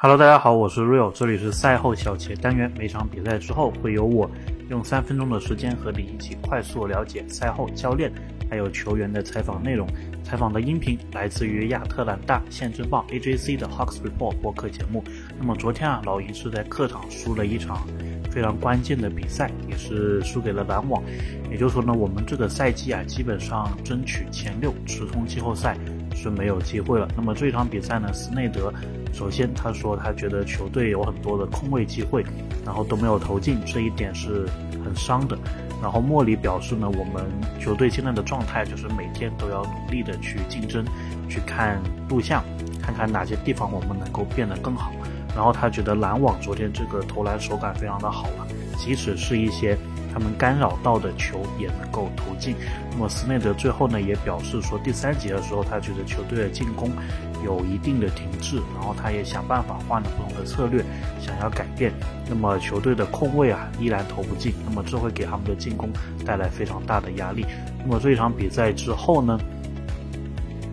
Hello，大家好，我是 Real，这里是赛后小结单元。每场比赛之后，会由我用三分钟的时间和你一起快速了解赛后教练还有球员的采访内容。采访的音频来自于亚特兰大宪政报 AJC 的 Hawks Report 播客节目。那么昨天啊，老鹰是在客场输了一场非常关键的比赛，也是输给了篮网。也就是说呢，我们这个赛季啊，基本上争取前六，直通季后赛。是没有机会了。那么这场比赛呢？斯内德首先他说他觉得球队有很多的空位机会，然后都没有投进，这一点是很伤的。然后莫里表示呢，我们球队现在的状态就是每天都要努力的去竞争，去看录像，看看哪些地方我们能够变得更好。然后他觉得篮网昨天这个投篮手感非常的好了，即使是一些。他们干扰到的球也能够投进。那么斯内德最后呢也表示说，第三节的时候他觉得球队的进攻有一定的停滞，然后他也想办法换了不同的策略，想要改变。那么球队的空位啊依然投不进，那么这会给他们的进攻带来非常大的压力。那么这一场比赛之后呢？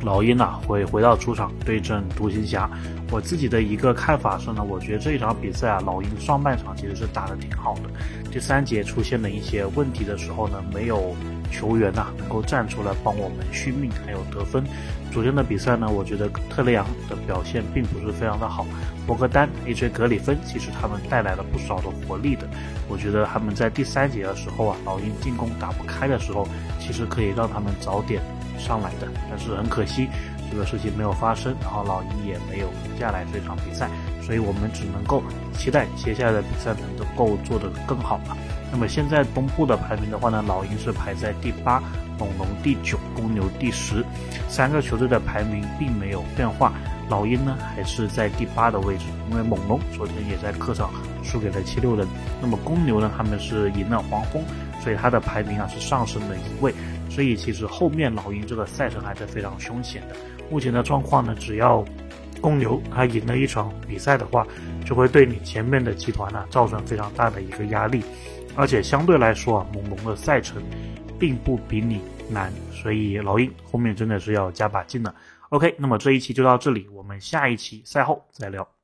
老鹰啊会回到主场对阵独行侠。我自己的一个看法是呢，我觉得这一场比赛啊，老鹰上半场其实是打得挺好的。第三节出现了一些问题的时候呢，没有球员呐能够站出来帮我们续命还有得分。昨天的比赛呢，我觉得特雷杨的表现并不是非常的好。博格丹、AJ 格里芬其实他们带来了不少的活力的。我觉得他们在第三节的时候啊，老鹰进攻打不开的时候，其实可以让他们早点。上来的，但是很可惜，这个事情没有发生，然后老鹰也没有赢下来这场比赛，所以我们只能够期待接下来的比赛能够做得更好了。那么现在东部的排名的话呢，老鹰是排在第八，猛龙第九，公牛第十，三个球队的排名并没有变化，老鹰呢还是在第八的位置，因为猛龙昨天也在客场输给了七六人，那么公牛呢他们是赢了黄蜂，所以它的排名啊是上升了一位。所以其实后面老鹰这个赛程还是非常凶险的。目前的状况呢，只要公牛他赢了一场比赛的话，就会对你前面的集团呢造成非常大的一个压力。而且相对来说啊，猛龙的赛程并不比你难，所以老鹰后面真的是要加把劲了。OK，那么这一期就到这里，我们下一期赛后再聊。